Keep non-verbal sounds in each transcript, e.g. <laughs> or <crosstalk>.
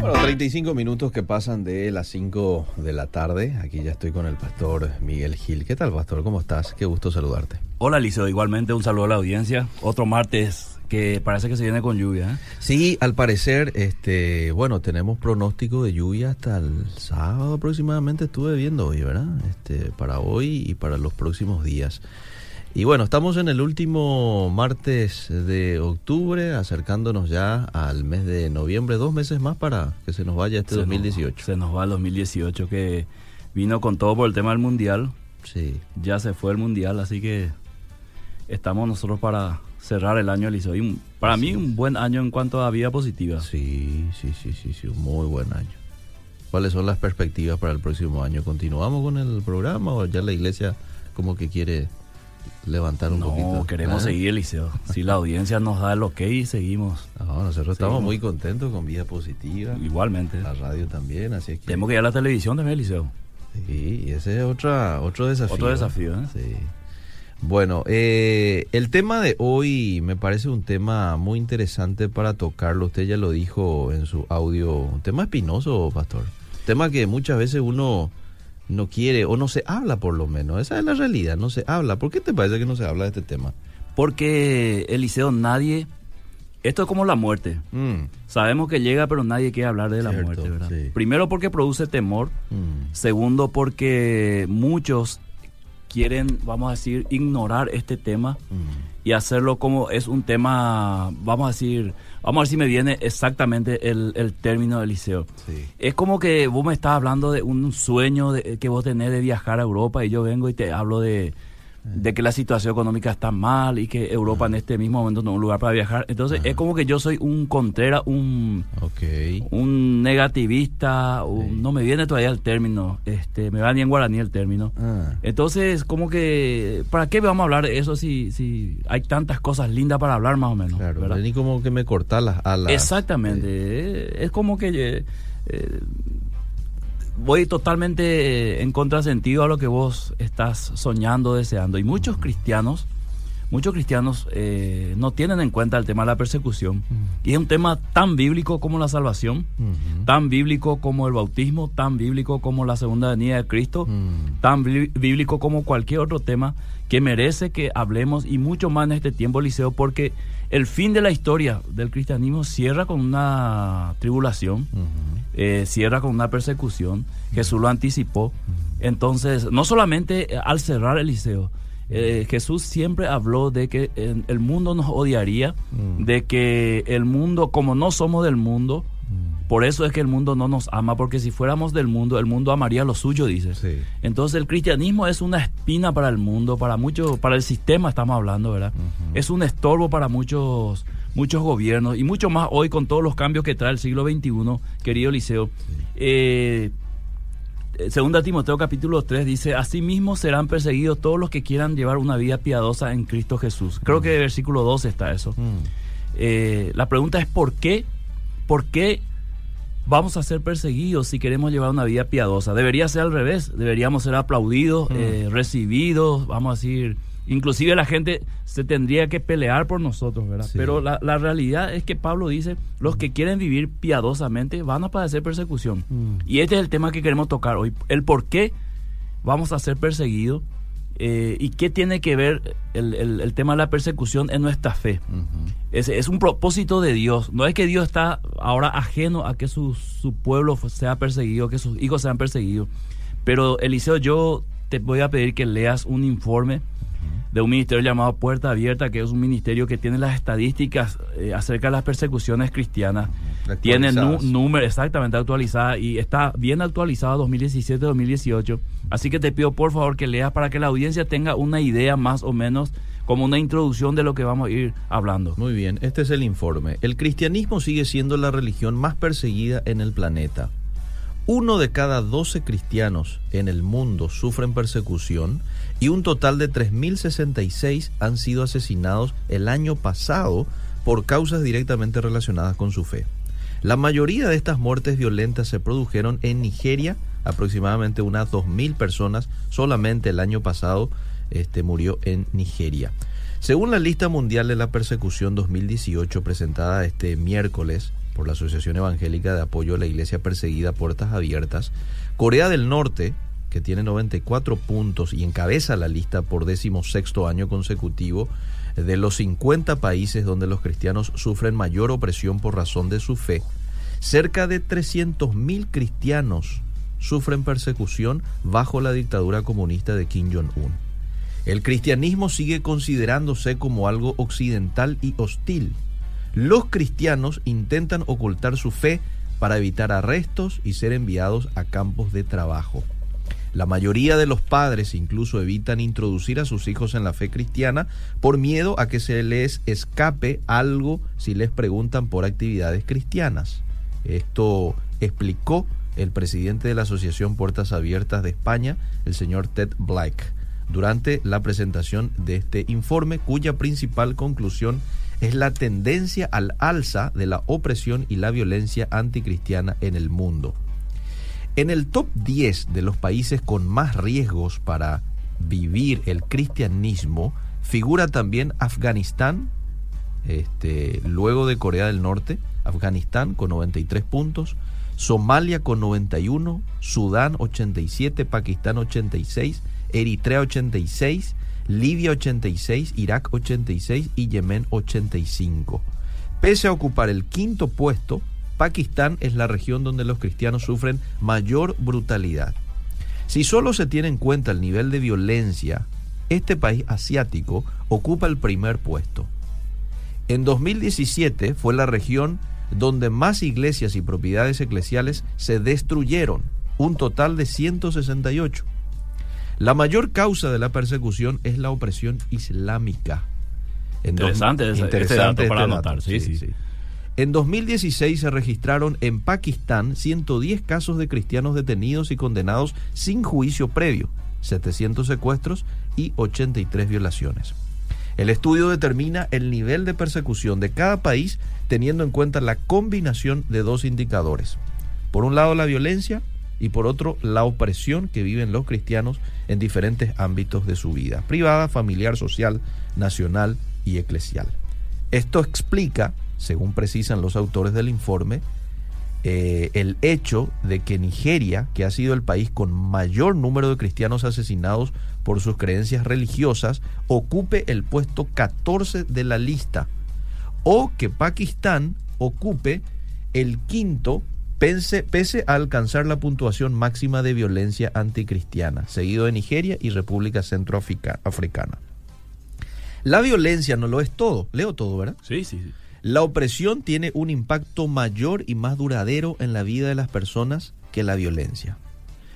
Bueno, 35 minutos que pasan de las 5 de la tarde. Aquí ya estoy con el pastor Miguel Gil. ¿Qué tal, pastor? ¿Cómo estás? Qué gusto saludarte. Hola, Liceo. Igualmente un saludo a la audiencia. Otro martes que parece que se viene con lluvia. ¿eh? Sí, al parecer, este, bueno, tenemos pronóstico de lluvia hasta el sábado aproximadamente. Estuve viendo hoy, ¿verdad? Este, para hoy y para los próximos días. Y bueno, estamos en el último martes de octubre, acercándonos ya al mes de noviembre, dos meses más para que se nos vaya este 2018. se nos va el 2018 que vino con todo por el tema del mundial. Sí. Ya se fue el mundial, así que estamos nosotros para cerrar el año, Eliseo. Y para mí un buen año en cuanto a vida positiva. Sí, sí, sí, sí, sí, un muy buen año. ¿Cuáles son las perspectivas para el próximo año? ¿Continuamos con el programa o ya la iglesia como que quiere levantar un poquito. No, queremos ¿Eh? seguir, Eliseo. Si la audiencia nos da el ok, seguimos. No, nosotros estamos muy contentos con Vida Positiva. Igualmente. La radio también, así es que... Tenemos que ir a la televisión también, Eliseo. Sí, y ese es otra, otro desafío. Otro desafío, ¿eh? Sí. Bueno, eh, el tema de hoy me parece un tema muy interesante para tocarlo. Usted ya lo dijo en su audio. Un tema espinoso, pastor. tema que muchas veces uno no quiere o no se habla por lo menos. Esa es la realidad, no se habla. ¿Por qué te parece que no se habla de este tema? Porque, Eliseo, nadie... Esto es como la muerte. Mm, Sabemos que llega, pero nadie quiere hablar de la muerte, ¿verdad? sí. Primero porque produce temor. mm, Segundo porque muchos quieren, vamos a decir, ignorar este tema mm. Y hacerlo como es un tema, vamos a decir, vamos a ver si me viene exactamente el, el término del liceo. Sí. Es como que vos me estás hablando de un sueño de, que vos tenés de viajar a Europa y yo vengo y te hablo de, de que la situación económica está mal y que Europa en este mismo momento no es un lugar para viajar. Entonces es como que yo soy un contrera, un, un negativista, un- Sí. no me viene todavía el término, este, me va ni en guaraní el término. Ah, Entonces, como que, ¿para qué vamos a hablar de eso si, si hay tantas cosas lindas para hablar más o menos? claro, ¿verdad? ni como que me corta las alas. Exactamente. Eh, Es como que eh, eh, voy totalmente en contrasentido a lo que vos estás soñando, deseando. Y muchos cristianos, muchos cristianos eh, no tienen en cuenta el tema de la persecución. Y es un tema tan bíblico como la salvación, tan bíblico como el bautismo, tan bíblico como la segunda venida de Cristo tan bí- bíblico como cualquier otro tema que merece que hablemos y mucho más en este tiempo, Liceo, porque el fin de la historia del cristianismo cierra con una tribulación. Eh, cierra con una persecución. Jesús lo anticipó. Entonces, no solamente eh, al cerrar el liceo, eh, Jesús siempre habló de que eh, el mundo nos odiaría, Mm. de que el mundo, como no somos del mundo, Mm. por eso es que el mundo no nos ama, porque si fuéramos del mundo, el mundo amaría lo suyo, dice. Sí. Entonces el cristianismo es una espina para el mundo, para muchos, para el sistema estamos hablando, ¿verdad? Es un estorbo para muchos, muchos gobiernos y mucho más hoy con todos los cambios que trae el siglo XXI, querido Liceo. Eh, segunda Timoteo capítulo 3 dice, asimismo serán perseguidos todos los que quieran llevar una vida piadosa en Cristo Jesús. Creo que versículo 12 está eso. Mm. Eh, la pregunta es ¿por qué? ¿Por qué vamos a ser perseguidos si queremos llevar una vida piadosa? Debería ser al revés, deberíamos ser aplaudidos, Mm. eh, recibidos, vamos a decir, inclusive la gente se tendría que pelear por nosotros, ¿verdad? Sí. Pero la, la realidad es que Pablo dice, los que quieren vivir piadosamente van a padecer persecución. Mm. Y este es el tema que queremos tocar hoy, el por qué vamos a ser perseguidos eh, y qué tiene que ver el, el- el tema de la persecución en nuestra fe. Es, es un propósito de Dios. No es que Dios está ahora ajeno a que su, su pueblo sea perseguido, que sus hijos sean perseguidos. Pero Eliseo, yo te voy a pedir que leas un informe de un ministerio llamado Puerta Abierta, que es un ministerio que tiene las estadísticas eh, acerca de las persecuciones cristianas. Tiene número exactamente actualizada y está bien actualizada 2017-2018. Así que te pido por favor que leas para que la audiencia tenga una idea más o menos como una introducción de lo que vamos a ir hablando. Muy bien, este es el informe. El cristianismo sigue siendo la religión más perseguida en el planeta. Uno de cada 12 cristianos en el mundo sufren persecución y un total de 3.066 han sido asesinados el año pasado por causas directamente relacionadas con su fe. La mayoría de estas muertes violentas se produjeron en Nigeria, aproximadamente unas 2.000 personas solamente el año pasado este, murió en Nigeria. Según la lista mundial de la persecución 2018 presentada este miércoles por la Asociación Evangélica de Apoyo a la Iglesia Perseguida Puertas Abiertas, Corea del Norte, que tiene 94 puntos y encabeza la lista por decimosexto año consecutivo, de los 50 países donde los cristianos sufren mayor opresión por razón de su fe, cerca de 300.000 cristianos sufren persecución bajo la dictadura comunista de Kim Jong-un. El cristianismo sigue considerándose como algo occidental y hostil. Los cristianos intentan ocultar su fe para evitar arrestos y ser enviados a campos de trabajo. La mayoría de los padres incluso evitan introducir a sus hijos en la fe cristiana por miedo a que se les escape algo si les preguntan por actividades cristianas. Esto explicó el presidente de la Asociación Puertas Abiertas de España, el señor Ted Black, durante la presentación de este informe, cuya principal conclusión es la tendencia al alza de la opresión y la violencia anticristiana en el mundo. En el top 10 de los países con más riesgos para vivir el cristianismo figura también Afganistán, este, luego de Corea del Norte, Afganistán con 93 puntos, Somalia con 91, Sudán 87, Pakistán 86, Eritrea 86, Libia 86, Irak 86 y Yemen 85. Pese a ocupar el quinto puesto, Pakistán es la región donde los cristianos sufren mayor brutalidad. Si solo se tiene en cuenta el nivel de violencia, este país asiático ocupa el primer puesto. En 2017 fue la región donde más iglesias y propiedades eclesiales se destruyeron, un total de 168. La mayor causa de la persecución es la opresión islámica. interesante, ese, interesante para anotar, sí, sí. sí. En 2016 se registraron en Pakistán 110 casos de cristianos detenidos y condenados sin juicio previo, 700 secuestros y 83 violaciones. El estudio determina el nivel de persecución de cada país teniendo en cuenta la combinación de dos indicadores. Por un lado la violencia y por otro la opresión que viven los cristianos en diferentes ámbitos de su vida, privada, familiar, social, nacional y eclesial. Esto explica, según precisan los autores del informe, eh, el hecho de que Nigeria, que ha sido el país con mayor número de cristianos asesinados por sus creencias religiosas, ocupe el puesto 14 de la lista o que Pakistán ocupe el quinto pese, pese a alcanzar la puntuación máxima de violencia anticristiana, seguido de Nigeria y República Centroafricana. La violencia no lo es todo, leo todo, ¿verdad? Sí, sí, sí. La opresión tiene un impacto mayor y más duradero en la vida de las personas que la violencia.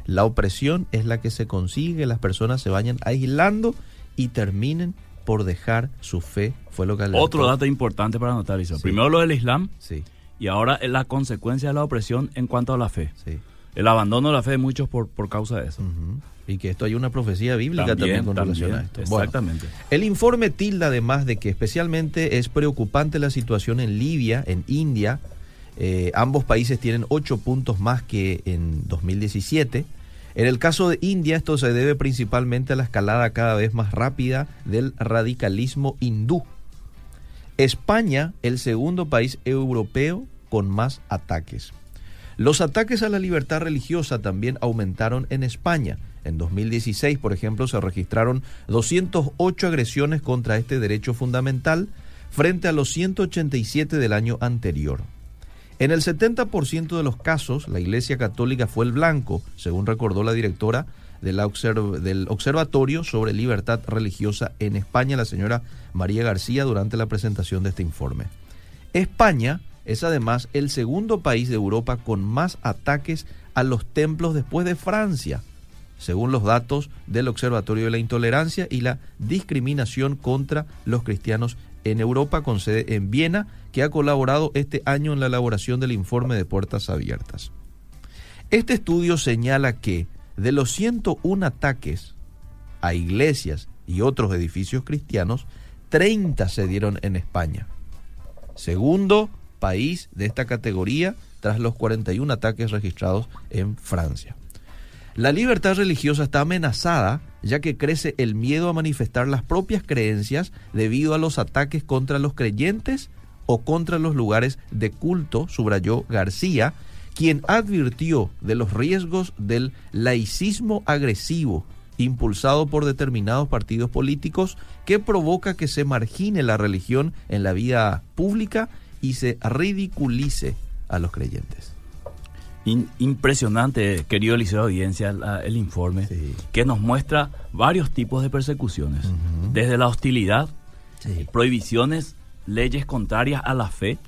La opresión es la que se consigue que las personas se vayan aislando y terminen por dejar su fe. Fue lo que Otro dato importante para anotar, eso. Primero lo del Islam. Sí. Y ahora la consecuencia de la opresión en cuanto a la fe. Sí. El abandono de la fe de muchos por, por causa de eso. Y que esto hay una profecía bíblica también, con relación a esto. Exactamente. el informe tilda además de que especialmente es preocupante la situación en Libia, en India. Eh, ambos países tienen ocho puntos más que en 2017 en el caso de India, esto se debe principalmente a la escalada cada vez más rápida del radicalismo hindú. España, el segundo país europeo con más ataques. Los ataques a la libertad religiosa también aumentaron en España. En 2016, por ejemplo, se registraron 208 agresiones contra este derecho fundamental frente a los 187 del año anterior. En el 70% de los casos, la Iglesia Católica fue el blanco, según recordó la directora del Observatorio sobre Libertad Religiosa en España, la señora María García, durante la presentación de este informe. España es además el segundo país de Europa con más ataques a los templos después de Francia, según los datos del Observatorio de la Intolerancia y la Discriminación contra los Cristianos en Europa con sede en Viena, que ha colaborado este año en la elaboración del informe de Puertas Abiertas. Este estudio señala que de los 101 ataques a iglesias y otros edificios cristianos, 30 se dieron en España. Segundo país de esta categoría tras los 41 ataques registrados en Francia. La libertad religiosa está amenazada ya que crece el miedo a manifestar las propias creencias debido a los ataques contra los creyentes o contra los lugares de culto, subrayó García, quien advirtió de los riesgos del laicismo agresivo impulsado por determinados partidos políticos que provoca que se margine la religión en la vida pública y se ridiculice a los creyentes. impresionante, querido liceo de audiencia, el informe, que nos muestra varios tipos de persecuciones, desde la hostilidad, prohibiciones, leyes contrarias a la fe,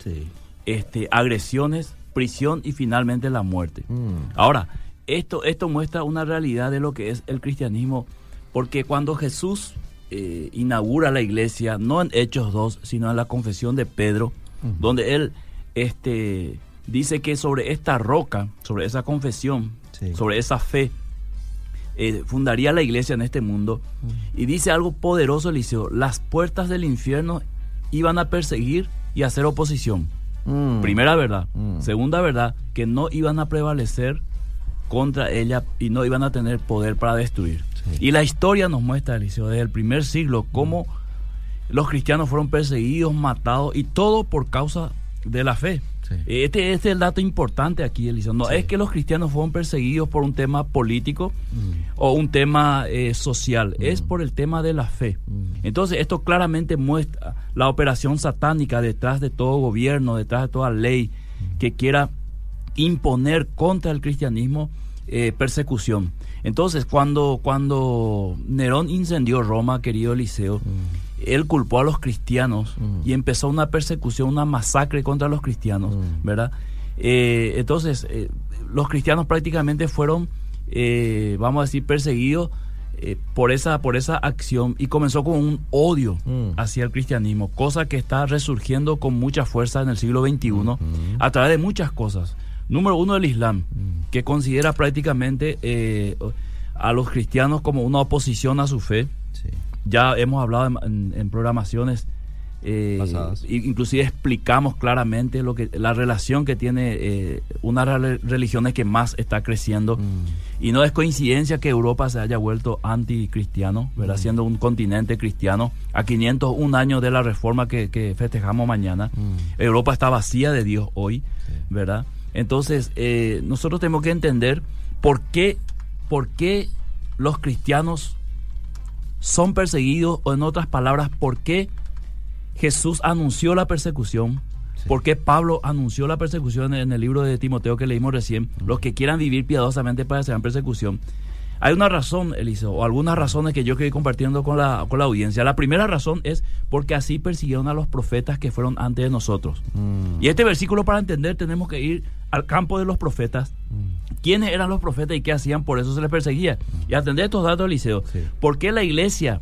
este, agresiones, prisión y finalmente la muerte. Mm. Ahora, esto, esto muestra una realidad de lo que es el cristianismo, porque cuando Jesús eh, inaugura la iglesia, no en Hechos 2, sino en la confesión de Pedro, donde él este, dice que sobre esta roca, sobre esa confesión, sobre esa fe, eh, fundaría la iglesia en este mundo. Y dice algo poderoso, Eliseo, las puertas del infierno iban a perseguir y hacer oposición. Mm. Primera verdad. Mm. Segunda verdad, que no iban a prevalecer contra ella y no iban a tener poder para destruir. Y la historia nos muestra, Eliseo, desde el primer siglo, cómo los cristianos fueron perseguidos, matados y todo por causa de la fe. Este, este, es el dato importante aquí, Eliseo. No es que los cristianos fueron perseguidos por un tema político mm. o un tema eh, social, mm. es por el tema de la fe. Mm. Entonces, esto claramente muestra la operación satánica detrás de todo gobierno, detrás de toda ley que quiera imponer contra el cristianismo eh, persecución. Entonces, cuando, cuando Nerón incendió Roma, querido Eliseo. Él culpó a los cristianos mm. y empezó una persecución, una masacre contra los cristianos, mm. ¿verdad? Eh, entonces, eh, los cristianos prácticamente fueron, vamos a decir, perseguidos por, esa, por esa acción y comenzó con un odio hacia el cristianismo, cosa que está resurgiendo con mucha fuerza en el siglo XXI a través de muchas cosas. Número uno, el Islam, mm. que considera prácticamente eh, a los cristianos como una oposición a su fe. Ya hemos hablado en, programaciones, eh, inclusive explicamos claramente lo que la relación que tiene eh, una de las religiones que más está creciendo. Mm. Y no es coincidencia que Europa se haya vuelto anticristiano, ¿verdad? Mm. siendo un continente cristiano. A 501 años de la reforma que, festejamos mañana, Europa está vacía de Dios hoy, ¿verdad? Entonces, eh, nosotros tenemos que entender por qué, por qué los cristianos son perseguidos, o en otras palabras, por qué Jesús anunció la persecución, por qué Pablo anunció la persecución en el libro de Timoteo que leímos recién, los que quieran vivir piadosamente para padecerán persecución. Hay una razón, Eliseo, o algunas razones que yo quedé compartiendo con la, con la audiencia. La primera razón es porque así persiguieron a los profetas que fueron antes de nosotros. Mm. Y este versículo para entender tenemos que ir al campo de los profetas. Mm. ¿Quiénes eran los profetas y qué hacían? Por eso se les perseguía. Y atender estos datos, Eliseo. ¿Por qué la iglesia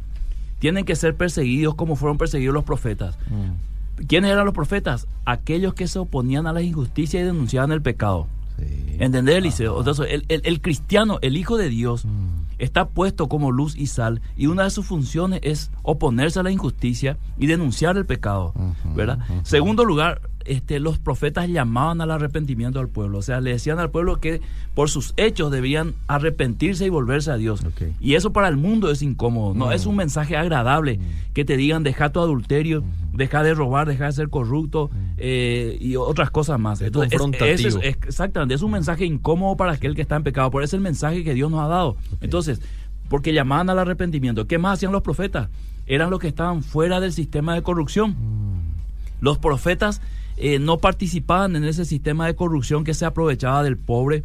tiene que ser perseguidos como fueron perseguidos los profetas? Mm. ¿Quiénes eran los profetas? Aquellos que se oponían a la injusticia y denunciaban el pecado. ¿Entendés, Eliseo? el, el, cristiano, el Hijo de Dios, mm. está puesto como luz y sal y una de sus funciones es oponerse a la injusticia y denunciar el pecado, ¿verdad? Segundo lugar, este, los profetas llamaban al arrepentimiento al pueblo. O sea, le decían al pueblo que por sus hechos debían arrepentirse y volverse a Dios. Y eso para el mundo es incómodo. No es un mensaje agradable que te digan deja tu adulterio, deja de robar, deja de ser corrupto eh, y otras cosas más. Entonces, es, exactamente, es un mensaje incómodo para aquel que está en pecado. Por eso es el mensaje que Dios nos ha dado. Entonces, porque llamaban al arrepentimiento. ¿Qué más hacían los profetas? Eran los que estaban fuera del sistema de corrupción. Mm. Los profetas eh, no participaban en ese sistema de corrupción que se aprovechaba del pobre,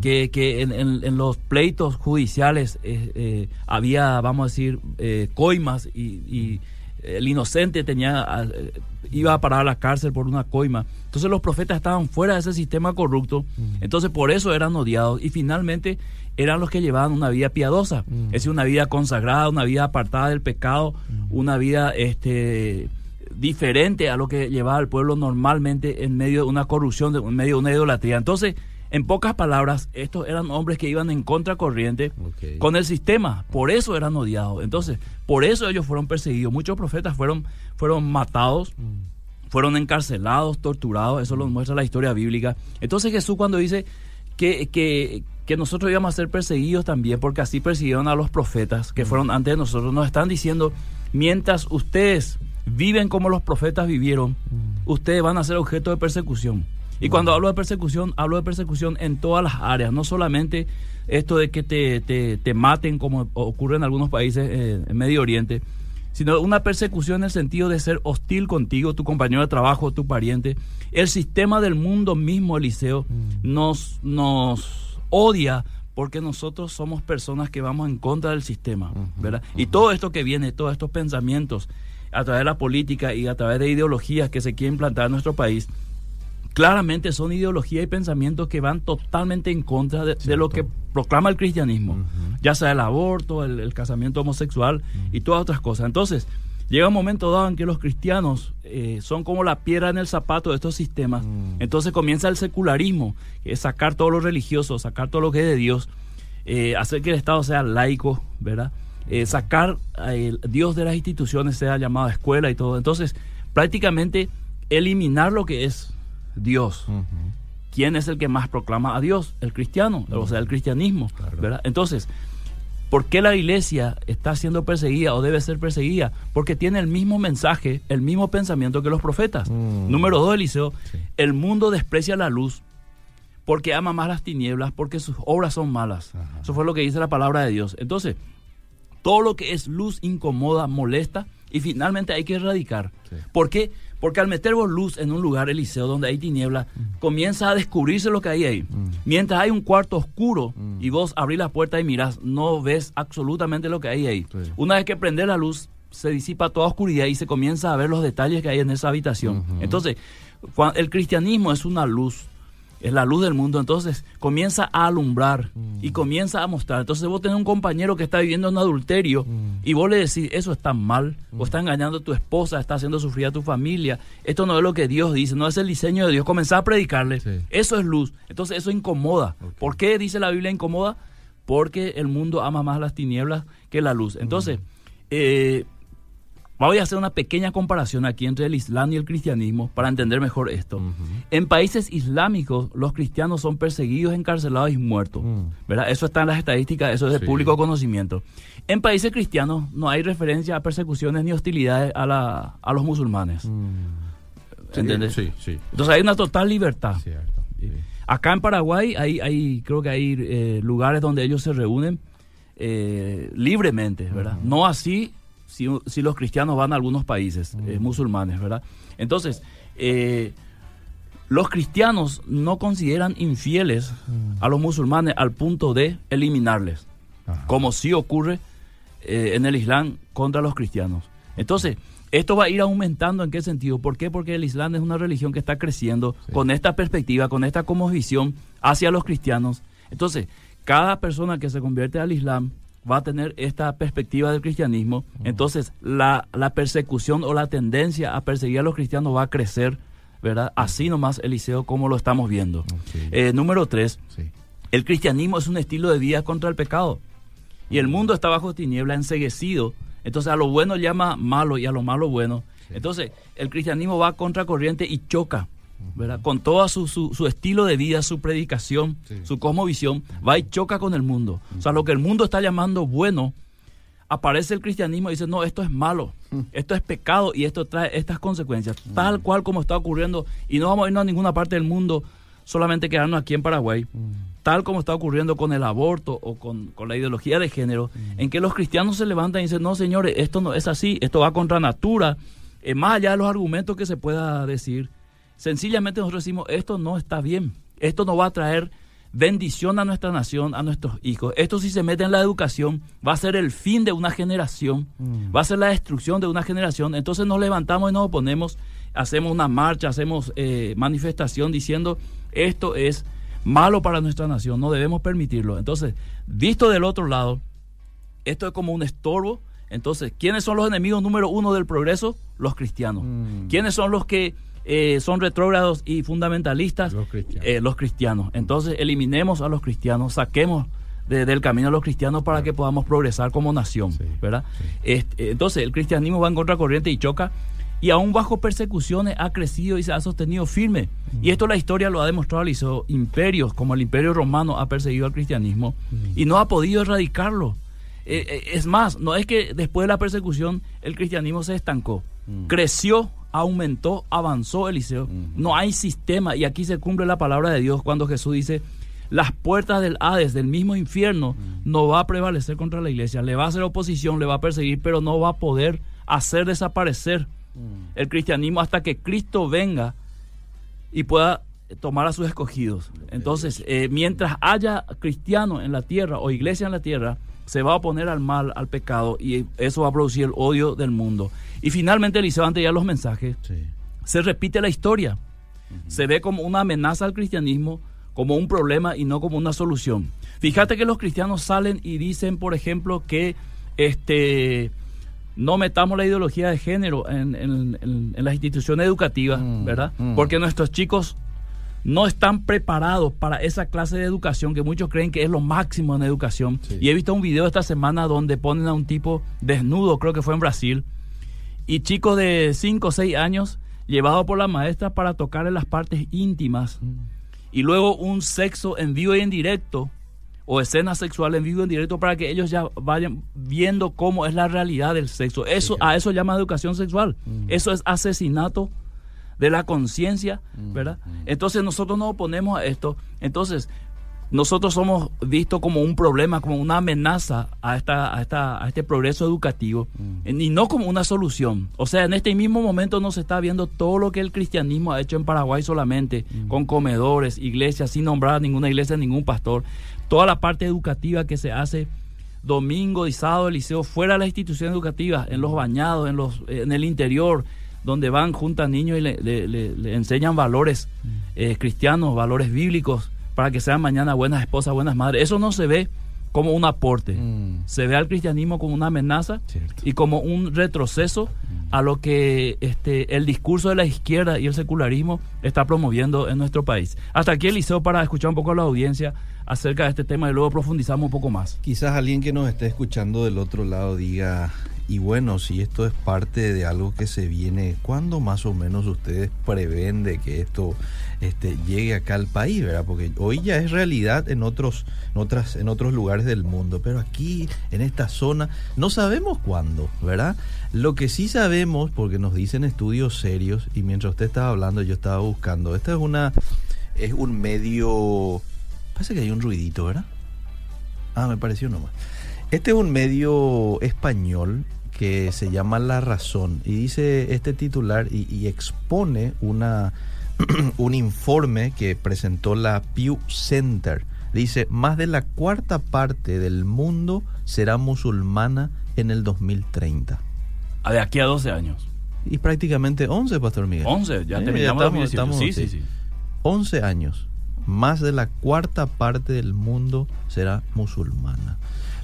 que, que en, los pleitos judiciales eh, eh, había, vamos a decir, coimas y, el inocente tenía iba a parar a la cárcel por una coima. Entonces los profetas estaban fuera de ese sistema corrupto, entonces por eso eran odiados y finalmente eran los que llevaban una vida piadosa, es decir, una vida consagrada, una vida apartada del pecado, una vida este diferente a lo que llevaba el pueblo normalmente en medio de una corrupción, en medio de una idolatría. Entonces, en pocas palabras, estos eran hombres que iban en contracorriente con el sistema, por eso eran odiados. Entonces, por eso ellos fueron perseguidos. Muchos profetas fueron, fueron matados, mm. fueron encarcelados, torturados, eso lo muestra la historia bíblica. Entonces Jesús cuando dice que, que, que nosotros íbamos a ser perseguidos también, porque así persiguieron a los profetas que mm. fueron antes de nosotros, nos están diciendo, mientras ustedes viven como los profetas vivieron, mm. ustedes van a ser objeto de persecución. Y cuando hablo de persecución, hablo de persecución en todas las áreas, no solamente esto de que te, te, te maten como ocurre en algunos países eh, en Medio Oriente, sino una persecución en el sentido de ser hostil contigo, tu compañero de trabajo, tu pariente. El sistema del mundo mismo, Eliseo, Mm. nos, nos odia porque nosotros somos personas que vamos en contra del sistema, ¿verdad? Y todo esto que viene, todos estos pensamientos a través de la política y a través de ideologías que se quieren plantar en nuestro país, claramente son ideologías y pensamientos que van totalmente en contra de, de lo que proclama el cristianismo, ya sea el aborto, el, el casamiento homosexual y todas otras cosas. Entonces, llega un momento dado en que los cristianos eh, son como la piedra en el zapato de estos sistemas. Entonces comienza el secularismo, que es sacar todo lo religioso, sacar todo lo que es de Dios, eh, hacer que el Estado sea laico, ¿verdad? Eh, sacar al Dios de las instituciones, sea llamado escuela y todo. Entonces, prácticamente eliminar lo que es Dios. ¿Quién es el que más proclama a Dios? El cristiano, o sea, el cristianismo, ¿verdad? Entonces, ¿por qué la iglesia está siendo perseguida o debe ser perseguida? Porque tiene el mismo mensaje, el mismo pensamiento que los profetas. Número dos, Eliseo, Sí. el mundo desprecia la luz porque ama más las tinieblas, porque sus obras son malas. Eso fue lo que dice la palabra de Dios. Entonces, todo lo que es luz incomoda, molesta y finalmente hay que erradicar. Sí. ¿Por qué? Porque al meter vos luz en un lugar, Eliseo, donde hay tiniebla, Mm. comienza a descubrirse lo que hay ahí. Mientras hay un cuarto oscuro Mm. y vos abrís la puerta y mirás, no ves absolutamente lo que hay ahí. Sí. Una vez que prende la luz, se disipa toda oscuridad y se comienza a ver los detalles que hay en esa habitación. Entonces, el cristianismo es una luz, es la luz del mundo, entonces comienza a alumbrar y comienza a mostrar. Entonces vos tenés un compañero que está viviendo en adulterio y vos le decís, eso está mal, o está engañando a tu esposa, está haciendo sufrir a tu familia, esto no es lo que Dios dice, no es el diseño de Dios, comenzar a predicarle, Sí. eso es luz, entonces eso incomoda. ¿Por qué dice la Biblia incomoda? Porque el mundo ama más las tinieblas que la luz. Entonces, eh, voy a hacer una pequeña comparación aquí entre el Islam y el cristianismo para entender mejor esto. En países islámicos, los cristianos son perseguidos, encarcelados y muertos. Mm. ¿verdad? Eso está en las estadísticas, eso es de Sí. público conocimiento. En países cristianos no hay referencia a persecuciones ni hostilidades a, la, a los musulmanes. ¿Entiendes? Sí, sí. Entonces hay una total libertad. Cierto. sí. Acá en Paraguay hay, hay creo que hay eh, lugares donde ellos se reúnen eh, libremente, ¿verdad? No así si, si los cristianos van a algunos países eh, musulmanes, ¿verdad? Entonces, eh, los cristianos no consideran infieles a los musulmanes al punto de eliminarles, Ajá. como sí ocurre eh, en el Islam contra los cristianos. Entonces, esto va a ir aumentando en qué sentido? ¿Por qué? Porque el Islam es una religión que está creciendo Sí. con esta perspectiva, con esta como visión hacia los cristianos. Entonces, cada persona que se convierte al Islam va a tener esta perspectiva del cristianismo. Entonces, la, la persecución o la tendencia a perseguir a los cristianos va a crecer, ¿verdad? Así nomás, Eliseo, como lo estamos viendo. Eh, número tres, Sí. el cristianismo es un estilo de vida contra el pecado. Y el mundo está bajo tiniebla, enseguecido. Entonces a lo bueno llama malo y a lo malo bueno. Entonces el cristianismo va a contracorriente y choca, ¿verdad? Con todo su, su, su estilo de vida, su predicación, Sí. su cosmovisión, va y choca con el mundo. O sea, lo que el mundo está llamando bueno, aparece el cristianismo y dice, no, esto es malo, esto es pecado y esto trae estas consecuencias, tal cual como está ocurriendo. Y no vamos a irnos a ninguna parte del mundo, solamente quedarnos aquí en Paraguay, tal como está ocurriendo con el aborto o con, con la ideología de género, en que los cristianos se levantan y dicen, no, señores, esto no es así, esto va contra natura, eh, más allá de los argumentos que se pueda decir. Sencillamente nosotros decimos, esto no está bien, esto no va a traer bendición a nuestra nación, a nuestros hijos. Esto si se mete en la educación va a ser el fin de una generación, va a ser la destrucción de una generación. Entonces nos levantamos y nos oponemos, hacemos una marcha, hacemos eh, manifestación diciendo esto es malo para nuestra nación, no debemos permitirlo. Entonces, visto del otro lado, esto es como un estorbo. Entonces, ¿quiénes son los enemigos número uno del progreso? Los cristianos. Mm. ¿Quiénes son los que eh, son retrógrados y fundamentalistas? Los cristianos. Eh, los cristianos. Entonces, eliminemos a los cristianos, saquemos de- del camino a los cristianos para que podamos progresar como nación, Sí, ¿verdad? sí. Este, entonces, el cristianismo va en contracorriente y choca y aún bajo persecuciones ha crecido y se ha sostenido firme. Y esto la historia lo ha demostrado, hizo imperios como el imperio romano ha perseguido al cristianismo y no ha podido erradicarlo. Eh, es más, no es que después de la persecución el cristianismo se estancó, creció aumentó, avanzó Eliseo. No hay sistema y aquí se cumple la palabra de Dios cuando Jesús dice, las puertas del Hades, del mismo infierno, no va a prevalecer contra la iglesia, le va a hacer oposición, le va a perseguir, pero no va a poder hacer desaparecer el cristianismo hasta que Cristo venga y pueda tomar a sus escogidos. Entonces, eh, mientras haya cristianos en la tierra o iglesia en la tierra, se va a oponer al mal, al pecado, y eso va a producir el odio del mundo. Y finalmente, Eliseo, antes ya los mensajes, se repite la historia. Se ve como una amenaza al cristianismo, como un problema y no como una solución. Fíjate que los cristianos salen y dicen, por ejemplo, que este no metamos la ideología de género en, las instituciones educativas, mm, ¿verdad? Mm. Porque nuestros chicos no están preparados para esa clase de educación que muchos creen que es lo máximo en educación. Y he visto un video esta semana donde ponen a un tipo desnudo, creo que fue en Brasil, y chicos de 5 o 6 años llevados por la maestra para tocar en las partes íntimas. Mm. Y luego un sexo en vivo y en directo, o escena sexual en vivo y en directo, para que ellos ya vayan viendo cómo es la realidad del sexo. Eso, A eso llama educación sexual. Mm. Eso es asesinato de la conciencia, mm, ¿verdad? Mm. Entonces nosotros nos oponemos a esto. Entonces, nosotros somos vistos como un problema, como una amenaza a, esta, a, esta, a este progreso educativo mm. y no como una solución. O sea, en este mismo momento no se está viendo todo lo que el cristianismo ha hecho en Paraguay solamente, con comedores, iglesias, sin nombrar ninguna iglesia, ningún pastor. Toda la parte educativa que se hace domingo y sábado, el liceo, fuera de la institución educativa, en los bañados, en, los, en el interior, donde van, juntan niños y le, enseñan valores eh, cristianos, valores bíblicos, para que sean mañana buenas esposas, buenas madres. Eso no se ve como un aporte. Mm. Se ve al cristianismo como una amenaza y como un retroceso a lo que este, el discurso de la izquierda y el secularismo está promoviendo en nuestro país. Hasta aquí, Eliseo, para escuchar un poco a la audiencia acerca de este tema y luego profundizamos un poco más. Quizás alguien que nos esté escuchando del otro lado diga, y bueno, si esto es parte de algo que se viene, ¿cuándo más o menos ustedes prevén de que esto este, llegue acá al país, verdad? Porque hoy ya es realidad en otros, en otras, en otros lugares del mundo, pero aquí, en esta zona, no sabemos cuándo, ¿verdad? Lo que sí sabemos, porque nos dicen estudios serios, y mientras usted estaba hablando, yo estaba buscando, esta es una, es un medio, parece que hay un ruidito, ¿verdad? Ah, me pareció nomás. Este es un medio español que se llama La Razón y dice este titular y, expone una, <clears throat> un informe que presentó la Pew Center. Dice, más de la cuarta parte del mundo será musulmana en el 2030. Ah, de aquí a 12 años. Y prácticamente 11, Pastor Miguel. 11, ya terminamos estamos, sí, sí, sí. 11 años. Más de la cuarta parte del mundo será musulmana.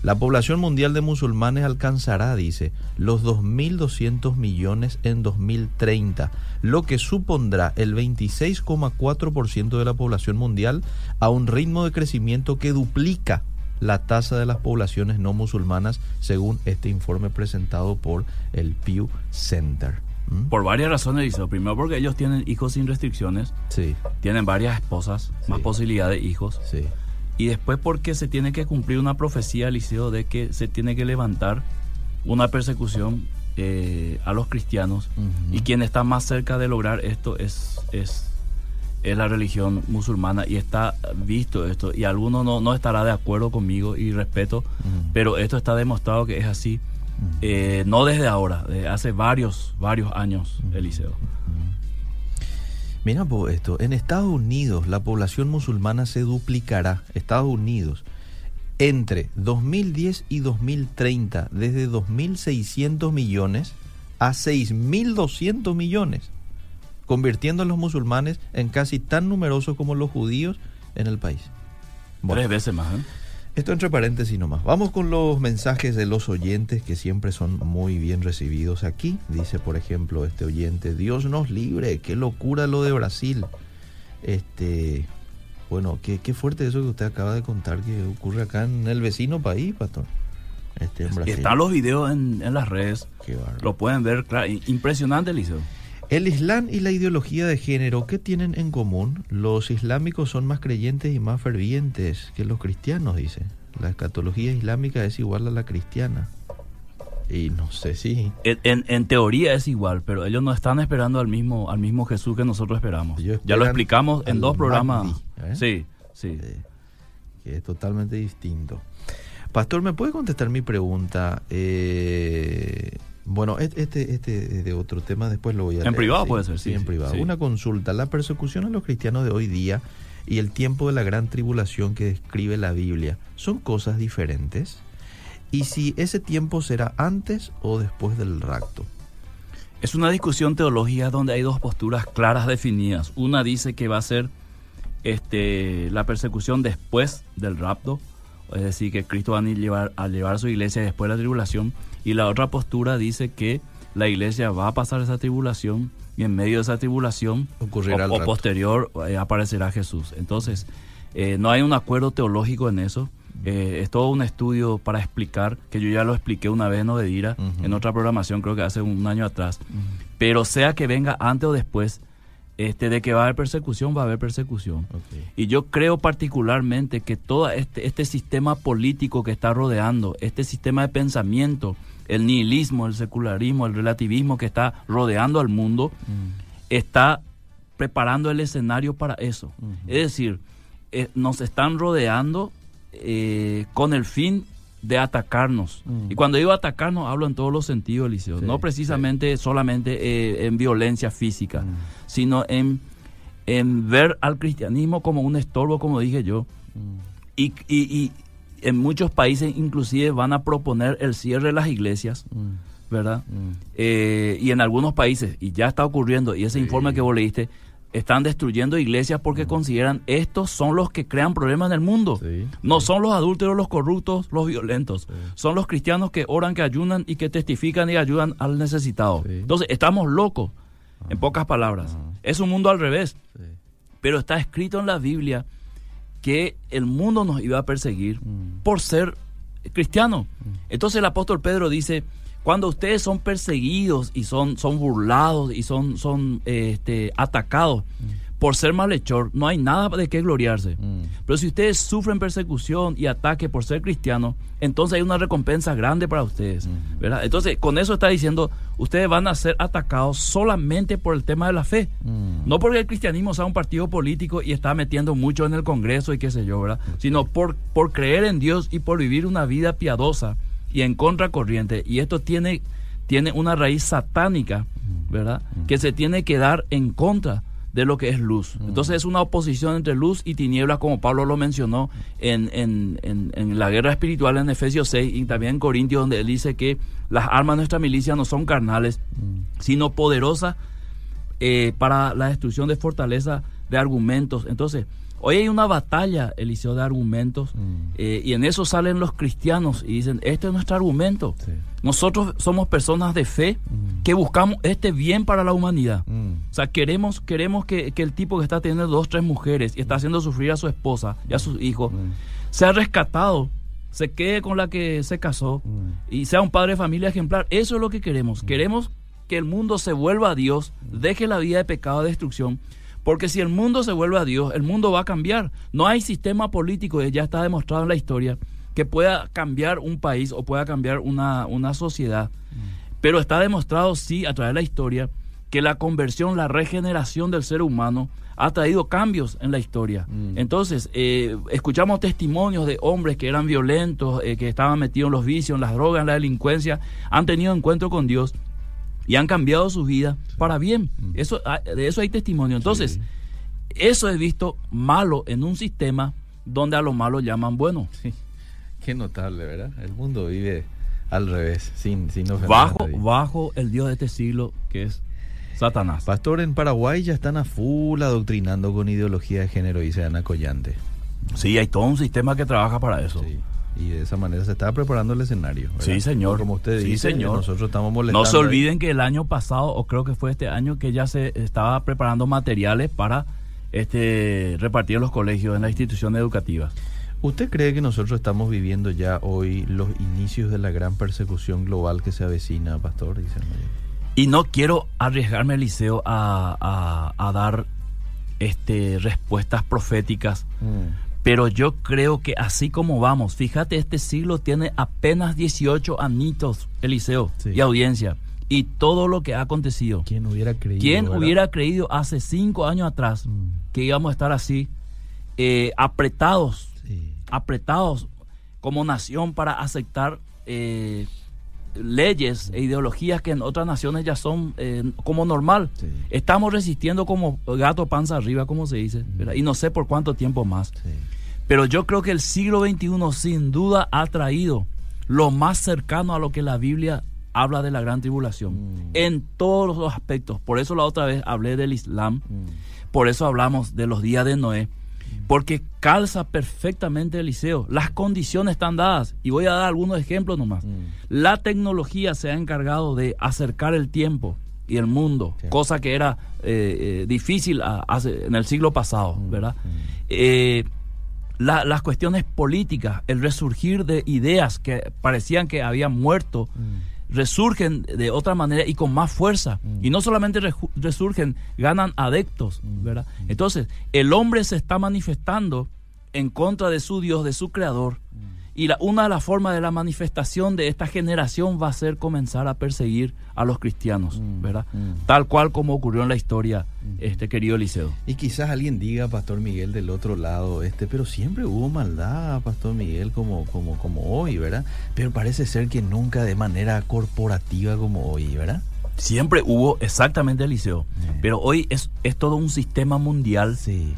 La población mundial de musulmanes alcanzará, dice, los 2.200 millones en 2030, lo que supondrá el 26,4% de la población mundial a un ritmo de crecimiento que duplica la tasa de las poblaciones no musulmanas, según este informe presentado por el Pew Center. ¿Mm? Por varias razones, dice. Primero porque ellos tienen hijos sin restricciones. Sí. Tienen varias esposas, más posibilidad de hijos. Sí y después porque se tiene que cumplir una profecía, Liceo, de que se tiene que levantar una persecución eh, a los cristianos y quien está más cerca de lograr esto es, es, es la religión musulmana y está visto esto. Y alguno no, no estará de acuerdo conmigo y respeto, pero esto está demostrado que es así, eh, no desde ahora, desde hace varios, varios años, Eliseo. Mira pues esto, en Estados Unidos la población musulmana se duplicará, Estados Unidos, entre 2010 y 2030, desde 2.600 millones a 6.200 millones, convirtiendo a los musulmanes en casi tan numerosos como los judíos en el país. Tres veces más. ¿eh? Esto entre paréntesis nomás. Vamos con los mensajes de los oyentes que siempre son muy bien recibidos aquí. Dice, por ejemplo, este oyente, Dios nos libre, qué locura lo de Brasil. Este, bueno, qué, qué fuerte eso que usted acaba de contar que ocurre acá en el vecino país, pastor. Este, en Brasil. Están los videos en, en las redes. Qué lo pueden ver, claro. Impresionante, Liceo. El Islam y la ideología de género, ¿qué tienen en común? Los islámicos son más creyentes y más fervientes que los cristianos, dice. La escatología islámica es igual a la cristiana. Y no sé si... En, en- en teoría es igual, pero ellos no están esperando al mismo, al mismo Jesús que nosotros esperamos. Ya lo explicamos en dos programas. ¿eh? Sí, sí. eh, que es totalmente distinto. Pastor, ¿me puede contestar mi pregunta? Eh, bueno, et- este, este es de otro tema, después lo voy a En leer, privado sí, puede ser, sí, sí, en sí, privado. Una consulta. La persecución a los cristianos de hoy día y el tiempo de la gran tribulación que describe la Biblia, ¿son cosas diferentes? Y si ese tiempo será antes o después del rapto. Es una discusión teológica donde hay dos posturas claras definidas. Una dice que va a ser este, la persecución después del rapto, es decir, que Cristo va a llevar, a llevar su iglesia después de la tribulación. Y la otra postura dice que la iglesia va a pasar esa tribulación y en medio de esa tribulación Ocurrirá o, posterior eh, aparecerá Jesús. Entonces, eh, no hay un acuerdo teológico en eso. Eh, es todo un estudio para explicar, que yo ya lo expliqué una vez en Obedira, en otra programación, creo que hace un año atrás. Pero sea que venga antes o después, este, de que va a haber persecución, va a haber persecución. Y yo creo particularmente que todo este, este sistema político que está rodeando, este sistema de pensamiento, el nihilismo, el secularismo, el relativismo que está rodeando al mundo, está preparando el escenario para eso. Es decir, eh, nos están rodeando eh, con el fin de atacarnos. Mm. Y cuando digo atacarnos, hablo en todos los sentidos, Eliseo. Sí, no precisamente solamente eh, en violencia física, Mm. sino en, en ver al cristianismo como un estorbo, como dije yo. Y, y- y en muchos países inclusive van a proponer el cierre de las iglesias, ¿verdad? Eh, y en algunos países, y ya está ocurriendo, y ese Sí. informe que vos leíste, están destruyendo iglesias porque consideran estos son los que crean problemas en el mundo. Sí, No son los adúlteros, los corruptos, los violentos. Son los cristianos que oran, que ayunan y que testifican y ayudan al necesitado. Entonces, estamos locos, en pocas palabras. Es un mundo al revés. Pero está escrito en la Biblia que el mundo nos iba a perseguir Mm. por ser cristianos. Entonces el apóstol Pedro dice, cuando ustedes son perseguidos y son, son burlados y son, son este, atacados por ser malhechor, no hay nada de qué gloriarse. Mm. Pero si ustedes sufren persecución y ataque por ser cristianos, entonces hay una recompensa grande para ustedes. ¿verdad? Entonces, con eso está diciendo, ustedes van a ser atacados solamente por el tema de la fe. Mm. No porque el cristianismo sea un partido político y está metiendo mucho en el Congreso y qué sé yo, ¿verdad? Sino por, por creer en Dios y por vivir una vida piadosa y en contracorriente. Y esto tiene, tiene una raíz satánica, ¿verdad? Que se tiene que dar en contra de lo que es luz. Entonces es una oposición entre luz y tinieblas, como Pablo lo mencionó en, en, en- en la guerra espiritual en Efesios 6 y también en Corintios, donde él dice que las armas de nuestra milicia no son carnales, sino poderosas eh, para la destrucción de fortaleza de argumentos. Entonces, hoy hay una batalla, Eliseo, de argumentos, Mm. eh, y en eso salen los cristianos y dicen, este es nuestro argumento. Sí. Nosotros somos personas de fe que buscamos este bien para la humanidad. Mm. O sea, queremos, queremos que, que el tipo que está teniendo dos, tres mujeres y está haciendo sufrir a su esposa y a sus hijos, sea rescatado, se quede con la que se casó y sea un padre de familia ejemplar. Eso es lo que queremos. Queremos que el mundo se vuelva a Dios, deje la vida de pecado de destrucción. Porque si el mundo se vuelve a Dios, el mundo va a cambiar. No hay sistema político, ya está demostrado en la historia, que pueda cambiar un país o pueda cambiar una, una sociedad. Pero está demostrado, sí, a través de la historia, que la conversión, la regeneración del ser humano ha traído cambios en la historia. Mm. Entonces, eh, escuchamos testimonios de hombres que eran violentos, eh, que estaban metidos en los vicios, en las drogas, en la delincuencia, han tenido encuentro con Dios y han cambiado su vida para bien. Eso, ah, de eso hay testimonio. Entonces, Sí. eso es visto malo en un sistema donde a lo malo llaman bueno. Sí. Qué notable, ¿verdad? El mundo vive al revés, sin, sin Bajo, bajo el Dios de este siglo, que es Satanás. Pastor, en Paraguay ya están a full adoctrinando con ideología de género, dice Ana Collante. Sí, hay todo un sistema que trabaja para eso. Sí. Y de esa manera se está preparando el escenario. ¿verdad? Sí, señor. Como usted Sí, dice, señor. nosotros estamos molestando. No se ahí. olviden que el año pasado, o creo que fue este año, que ya se estaba preparando materiales para este repartir los colegios, en las instituciones educativas. ¿Usted cree que nosotros estamos viviendo ya hoy los inicios de la gran persecución global que se avecina, Pastor? Dice. Y no quiero arriesgarme, Eliseo, a, a- a dar este, respuestas proféticas, Pero yo creo que así como vamos, fíjate, este siglo tiene apenas 18 anitos, Eliseo, Sí. y audiencia, y todo lo que ha acontecido. ¿Quién hubiera creído? ¿Quién verdad? hubiera creído hace cinco años atrás Mm. que íbamos a estar así, eh, apretados, Sí. apretados como nación para aceptar eh, leyes e ideologías que en otras naciones ya son eh, como normal? Sí. Estamos resistiendo como gato panza arriba, como se dice, ¿verdad? y no sé por cuánto tiempo más. Sí. Pero yo creo que el siglo XXI sin duda ha traído lo más cercano a lo que la Biblia habla de la gran tribulación, Mm. en todos los aspectos. Por eso la otra vez hablé del Islam, Mm. por eso hablamos de los días de Noé, porque calza perfectamente Eliseo. Las condiciones están dadas, y voy a dar algunos ejemplos nomás. Mm. La tecnología se ha encargado de acercar el tiempo y el mundo, Sí. cosa que era eh, eh, difícil a- en el siglo pasado, Mm, ¿verdad? mm. Eh, la- las cuestiones políticas, el resurgir de ideas que parecían que habían muerto, Mm. resurgen de otra manera y con más fuerza. Mm. Y no solamente resurgen, ganan adeptos, Mm. ¿verdad? Entonces, el hombre se está manifestando en contra de su Dios, de su creador. Y la, una de las formas de la manifestación de esta generación va a ser comenzar a perseguir a los cristianos, Mm. ¿verdad? Mm. Tal cual como ocurrió en la historia, este querido Eliseo. Y quizás alguien diga, Pastor Miguel, del otro lado, este, pero siempre hubo maldad, Pastor Miguel, como, como, como hoy, ¿verdad? Pero parece ser que nunca de manera corporativa como hoy, ¿verdad? Siempre hubo exactamente Eliseo, Mm. pero hoy es, es todo un sistema mundial Sí.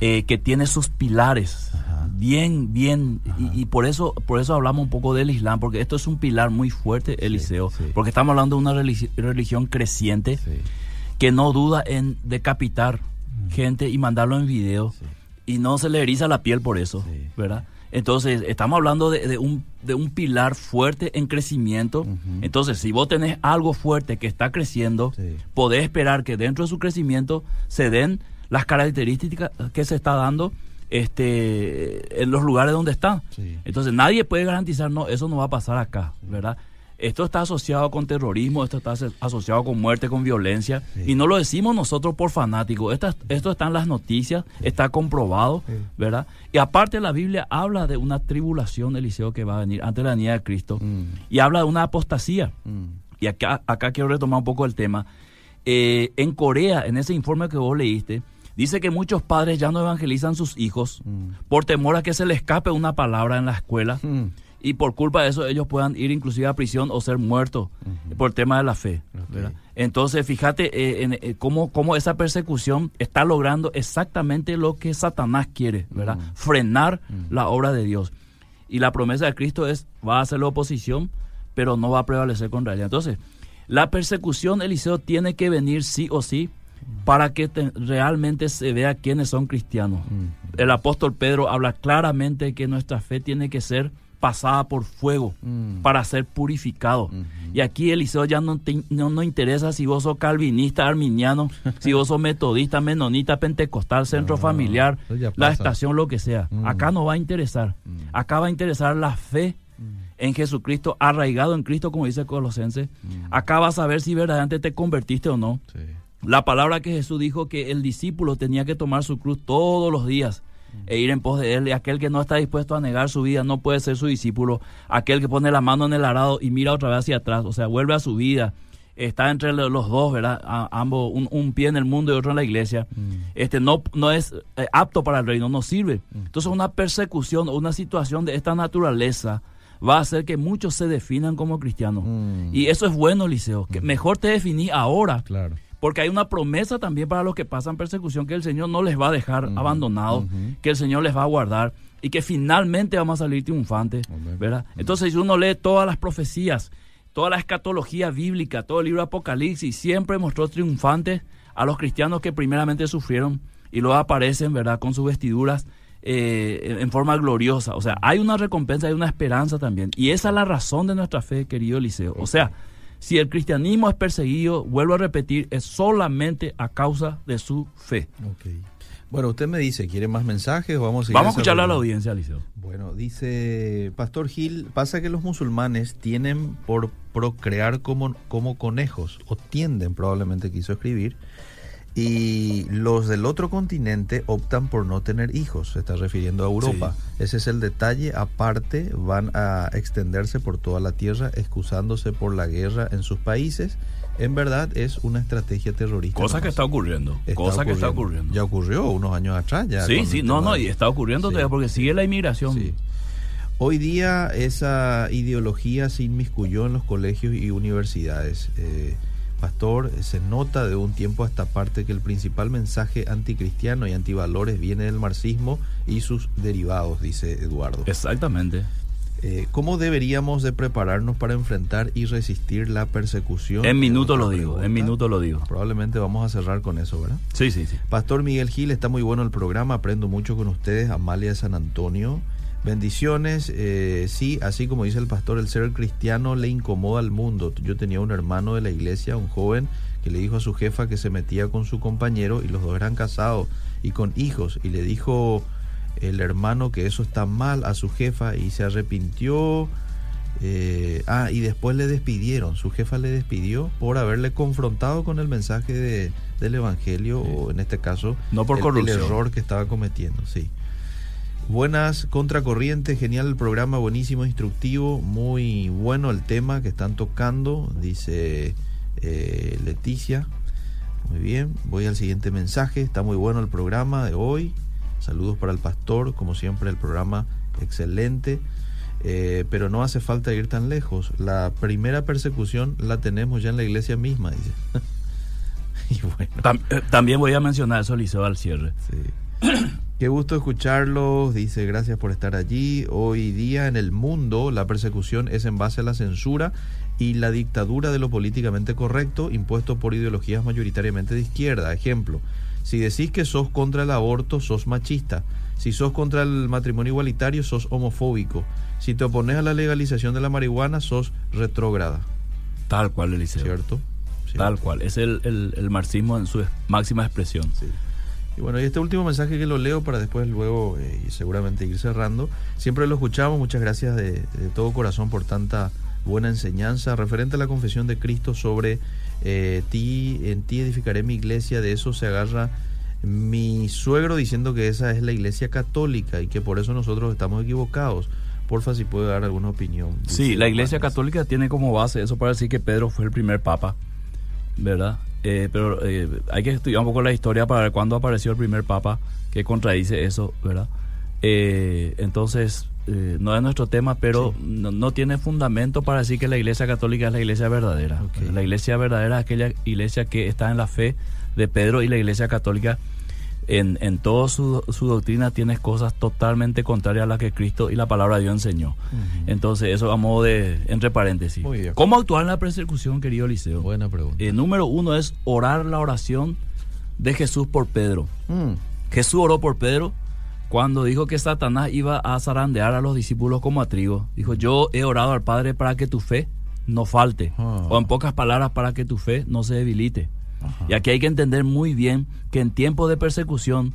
Eh, que tiene sus pilares Ajá. bien, bien, y, y por eso por eso hablamos un poco del Islam, porque esto es un pilar muy fuerte, Eliseo, sí. porque estamos hablando de una religi- religión creciente Sí. que no duda en decapitar gente y mandarlo en video, y no se le eriza la piel por eso. ¿verdad? Entonces, estamos hablando de, de un, de un pilar fuerte en crecimiento. Entonces, si vos tenés algo fuerte que está creciendo, Sí. podés esperar que dentro de su crecimiento se den las características que se está dando este, en los lugares donde está. Sí. Entonces, nadie puede garantizar, no, eso no va a pasar acá, ¿verdad? Esto está asociado con terrorismo, esto está aso- asociado con muerte, con violencia, Sí. y no lo decimos nosotros por fanáticos, Estas- esto está en las noticias, está comprobado, Sí. ¿verdad? Y aparte la Biblia habla de una tribulación, Eliseo, que va a venir antes de la venida de Cristo, Mm. y habla de una apostasía. Mm. Y acá, acá quiero retomar un poco el tema. Eh, en Corea, en ese informe que vos leíste, dice que muchos padres ya no evangelizan sus hijos Mm. por temor a que se le escape una palabra en la escuela Mm. y por culpa de eso ellos puedan ir inclusive a prisión o ser muertos por tema de la fe. Entonces, fíjate eh, en, eh, cómo, cómo esa persecución está logrando exactamente lo que Satanás quiere, ¿verdad? Mm. Frenar la obra de Dios. Y la promesa de Cristo es, va a hacer la oposición, pero no va a prevalecer contra ella. Entonces, la persecución, Eliseo, tiene que venir sí o sí para que te- realmente se vea quiénes son cristianos. Mm. El apóstol Pedro habla claramente que nuestra fe tiene que ser pasada por fuego Mm. para ser purificado. Y aquí Eliseo ya no, te- no, no interesa si vos sos calvinista, arminiano, <laughs> si vos sos metodista, menonita, pentecostal, centro No, familiar, la estación, lo que sea. Mm. Acá no va a interesar. Mm. Acá va a interesar la fe en Jesucristo, arraigado en Cristo, como dice Colosense. Mm. Acá vas a ver si verdaderamente te convertiste o no. Sí. La palabra que Jesús dijo que el discípulo tenía que tomar su cruz todos los días e ir en pos de él. Y aquel que no está dispuesto a negar su vida no puede ser su discípulo. Aquel que pone la mano en el arado y mira otra vez hacia atrás, o sea, vuelve a su vida. Está entre lo- los dos, ¿verdad? A- ambos, un, un pie en el mundo y otro en la iglesia. Mm. Este no, no es eh, apto para el reino, no sirve. Entonces una persecución o una situación de esta naturaleza va a hacer que muchos se definan como cristianos. Mm. Y eso es bueno, Liceo. Que mejor te definís ahora Claro. Porque hay una promesa también para los que pasan persecución que el Señor no les va a dejar abandonados, que el Señor les va a guardar y que finalmente vamos a salir triunfantes, Amén. ¿verdad? Entonces, si uno lee todas las profecías, toda la escatología bíblica, todo el libro de Apocalipsis, siempre mostró triunfantes a los cristianos que primeramente sufrieron y luego aparecen, ¿verdad?, con sus vestiduras eh, en forma gloriosa. O sea, hay una recompensa, hay una esperanza también. Y esa es la razón de nuestra fe, querido Eliseo. O sea, si el cristianismo es perseguido, vuelvo a repetir, es solamente a causa de su fe. Ok. Bueno, usted me dice, ¿quiere más mensajes? o Vamos a, Vamos a escucharle a la audiencia, Eliseo. Bueno, dice Pastor Gil, pasa que los musulmanes tienen por procrear como, como conejos, o tienden probablemente quiso escribir, Y los del otro continente optan por no tener hijos, se está refiriendo a Europa. Ese es el detalle. Aparte, van a extenderse por toda la tierra, excusándose por la guerra en sus países. En verdad es una estrategia terrorista. Cosa que está ocurriendo. cosa que está ocurriendo. Ya ocurrió unos años atrás. Ya sí, sí, no, no, y está ocurriendo todavía porque sigue la inmigración. Sí. Hoy día esa ideología se inmiscuyó en los colegios y universidades. Eh, pastor, se nota de un tiempo a esta parte que el principal mensaje anticristiano y antivalores viene del marxismo y sus derivados, dice Eduardo. Exactamente. Eh, ¿Cómo deberíamos de prepararnos para enfrentar y resistir la persecución? En minuto lo digo, en minuto lo digo. Probablemente vamos a cerrar con eso, ¿verdad? Sí, sí, sí. Pastor Miguel Gil, está muy bueno el programa, aprendo mucho con ustedes, Amalia de San Antonio. Bendiciones, eh, sí, así como dice el pastor, el ser cristiano le incomoda al mundo. Yo tenía un hermano de la iglesia, un joven, que le dijo a su jefa que se metía con su compañero y los dos eran casados y con hijos. Y le dijo el hermano que eso está mal a su jefa y se arrepintió. Eh, ah, y después le despidieron, su jefa le despidió por haberle confrontado con el mensaje de, del Evangelio o en este caso no por el, el error que estaba cometiendo, sí. Buenas contracorrientes, genial el programa, buenísimo, instructivo, muy bueno el tema que están tocando, dice eh, Leticia. Muy bien, voy al siguiente mensaje, está muy bueno el programa de hoy. Saludos para el pastor, como siempre el programa excelente, eh, pero no hace falta ir tan lejos. La primera persecución la tenemos ya en la iglesia misma, dice. <laughs> y bueno. Eh, también voy a mencionar eso, Liceo, al cierre. Sí. <clears throat> Qué gusto escucharlos, dice gracias por estar allí. Hoy día en el mundo la persecución es en base a la censura y la dictadura de lo políticamente correcto impuesto por ideologías mayoritariamente de izquierda. Ejemplo, si decís que sos contra el aborto, sos machista. Si sos contra el matrimonio igualitario, sos homofóbico. Si te opones a la legalización de la marihuana, sos retrógrada. Tal cual, Eliseo. ¿Cierto? Tal cual. Es el, el marxismo en su máxima expresión. Sí. Y bueno, y este último mensaje que lo leo para después luego eh, seguramente ir cerrando. Siempre lo escuchamos, muchas gracias de, todo corazón por tanta buena enseñanza referente a la confesión de Cristo sobre eh, ti, en ti edificaré mi iglesia, de eso se agarra mi suegro diciendo que esa es la iglesia católica y que por eso nosotros estamos equivocados. Porfa, si puede dar alguna opinión. Sí, la iglesia católica tiene como base eso para decir que Pedro fue el primer papa, ¿verdad? Eh, pero eh, hay que estudiar un poco la historia para ver cuándo apareció el primer papa que contradice eso, ¿verdad? Eh, entonces, no es nuestro tema, pero no, tiene fundamento para decir que la iglesia católica es la iglesia verdadera. La iglesia verdadera es aquella iglesia que está en la fe de Pedro y la iglesia católica en, en toda su, doctrina tienes cosas totalmente contrarias a las que Cristo y la palabra de Dios enseñó. Entonces, eso a modo de, entre paréntesis. ¿Cómo actuar en la persecución, querido Eliseo? Buena pregunta. Eh, número uno es orar la oración de Jesús por Pedro. Mm. Jesús oró por Pedro cuando dijo que Satanás iba a zarandear a los discípulos como a trigo. Dijo, yo he orado al Padre para que tu fe no falte. Ah. O en pocas palabras, para que tu fe no se debilite. Y aquí hay que entender muy bien que en tiempos de persecución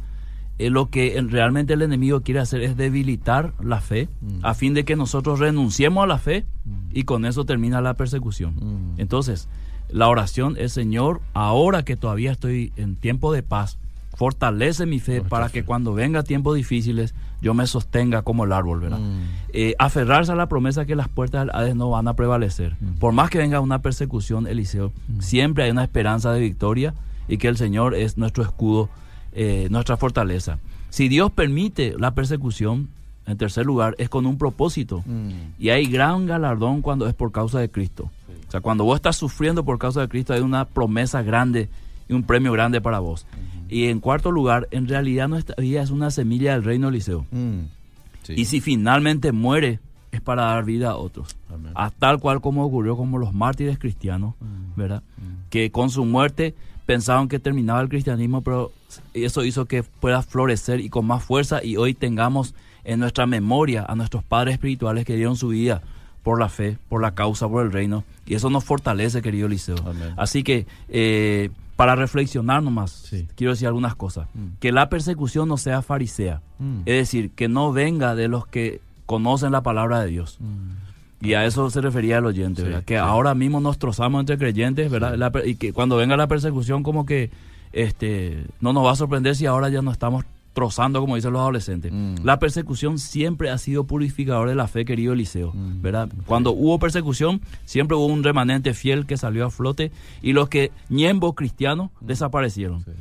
eh, lo que realmente el enemigo quiere hacer es debilitar la fe mm. a fin de que nosotros renunciemos a la fe mm. y con eso termina la persecución. Mm. Entonces, la oración es Señor, ahora que todavía estoy en tiempo de paz, fortalece mi fe para que cuando venga tiempos difíciles yo me sostenga como el árbol, ¿verdad? Mm. Eh, aferrarse a la promesa que las puertas del Hades no van a prevalecer. Mm. Por más que venga una persecución, Eliseo, mm. siempre hay una esperanza de victoria y que el Señor es nuestro escudo, eh, nuestra fortaleza. Si Dios permite la persecución, en tercer lugar, es con un propósito. Y hay gran galardón cuando es por causa de Cristo. O sea, cuando vos estás sufriendo por causa de Cristo, hay una promesa grande y un premio grande para vos. Y en cuarto lugar, en realidad nuestra vida es una semilla del reino Eliseo. Mm, y si finalmente muere, es para dar vida a otros. A tal cual como ocurrió como los mártires cristianos, mm, ¿verdad? Mm. Que con su muerte pensaban que terminaba el cristianismo, pero eso hizo que pueda florecer y con más fuerza y hoy tengamos en nuestra memoria a nuestros padres espirituales que dieron su vida por la fe, por la causa, por el reino. Y eso nos fortalece, querido Eliseo. Así que eh, para reflexionar nomás, quiero decir algunas cosas. Mm. Que la persecución no sea farisea, mm. es decir, que no venga de los que conocen la palabra de Dios. Mm. Y a eso se refería el oyente, ¿verdad? Que ahora mismo nos trozamos entre creyentes, ¿verdad? y que cuando venga la persecución como que este, no nos va a sorprender si ahora ya no estamos trozando, como dicen los adolescentes. Mm. La persecución siempre ha sido purificador de la fe, querido Eliseo, Mm. ¿verdad? Cuando hubo persecución, siempre hubo un remanente fiel que salió a flote y los que ñembos cristianos desaparecieron. Mm. Sí.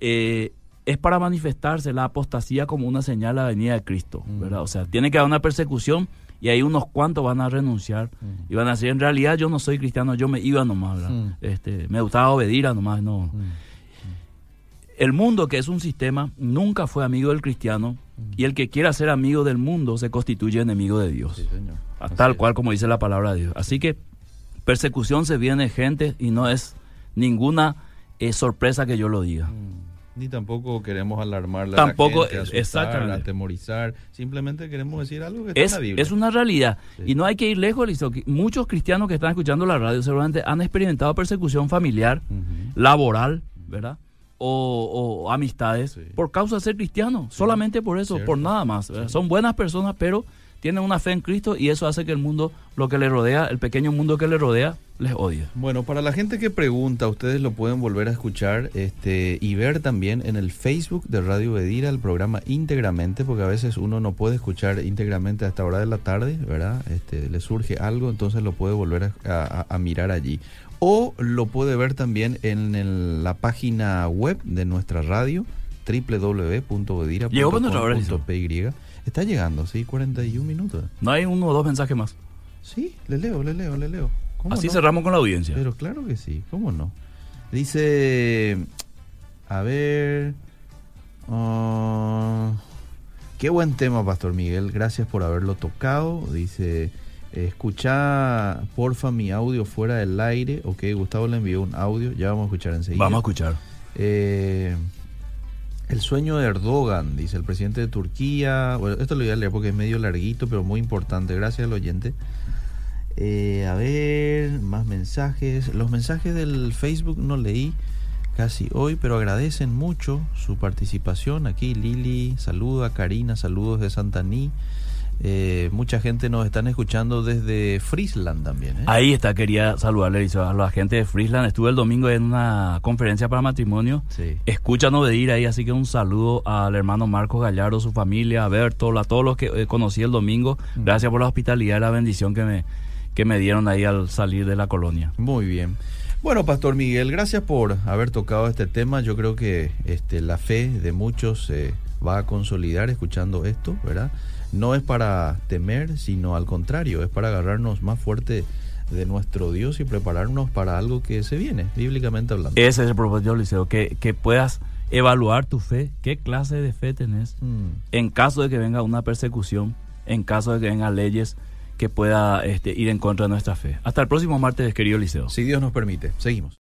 Eh, es para manifestarse la apostasía como una señal a la venida de Cristo. ¿verdad? O sea, tiene que haber una persecución y ahí unos cuantos van a renunciar y van a decir, en realidad yo no soy cristiano, yo me iba nomás, ¿verdad? Este, me gustaba obedir a nomás, no. El mundo, que es un sistema, nunca fue amigo del cristiano y el que quiera ser amigo del mundo se constituye enemigo de Dios. Sí, señor. A Así tal es. cual como dice la palabra de Dios. Así que persecución se viene gente y no es ninguna eh, sorpresa que yo lo diga. Mm. Ni tampoco queremos alarmarle Tampoco, a la gente, asustar, exactamente. atemorizar. Simplemente queremos decir algo que está Es, en la Biblia. es una realidad. Sí. Y no hay que ir lejos, que Muchos cristianos que están escuchando la radio seguramente han experimentado persecución familiar, laboral, ¿verdad? O, o amistades Sí. por causa de ser cristiano. Solamente por eso, Cierto. por nada más. Son buenas personas, pero tienen una fe en Cristo y eso hace que el mundo, lo que le rodea, el pequeño mundo que le rodea, les odie. Bueno, para la gente que pregunta, ustedes lo pueden volver a escuchar este, y ver también en el Facebook de Radio Bedira el programa íntegramente, porque a veces uno no puede escuchar íntegramente a esta hora de la tarde, ¿verdad? Este, le surge algo, entonces lo puede volver a, a- a mirar allí. O lo puede ver también en, el- la página web de nuestra radio, www.bedira.py. Está llegando, sí, 41 minutos. No hay uno o dos mensajes más. Sí, le leo, le leo, le leo. ¿Cómo Así no? cerramos con la audiencia. Pero claro que sí, ¿cómo no? Dice, a ver, ah, qué buen tema, Pastor Miguel, gracias por haberlo tocado. Dice, escucha porfa mi audio fuera del aire. Ok, Gustavo le envió un audio, ya vamos a escuchar enseguida. Vamos a escuchar. Eh, el sueño de Erdogan, dice el presidente de Turquía. Bueno, esto lo voy a leer porque es medio larguito, pero muy importante. Gracias al oyente. Eh, a ver, más mensajes. Los mensajes del Facebook no leí casi hoy, pero agradecen mucho su participación. Aquí Lili, saluda, Karina, saludos de Santaní. Eh, mucha gente nos están escuchando desde Friesland también. ¿eh? Ahí está, quería saludarle a la gente de Friesland. Estuve el domingo en una conferencia para matrimonio. Sí. Escuchan obedir ahí, así que un saludo al hermano Marcos Gallardo, su familia, a Bertol, a todos los que eh, conocí el domingo. Mm. Gracias por la hospitalidad y la bendición que me, que me dieron ahí al salir de la colonia. Muy bien. Bueno, Pastor Miguel, gracias por haber tocado este tema. Yo creo que este, la fe de muchos se va a consolidar escuchando esto, ¿verdad? No es para temer, sino al contrario, es para agarrarnos más fuerte de nuestro Dios y prepararnos para algo que se viene, bíblicamente hablando. Ese es el propósito, Liceo, que, que puedas evaluar tu fe, qué clase de fe tenés, Mm. en caso de que venga una persecución, en caso de que vengan leyes que pueda este, ir en contra de nuestra fe. Hasta el próximo martes, querido Liceo. Si Dios nos permite, seguimos.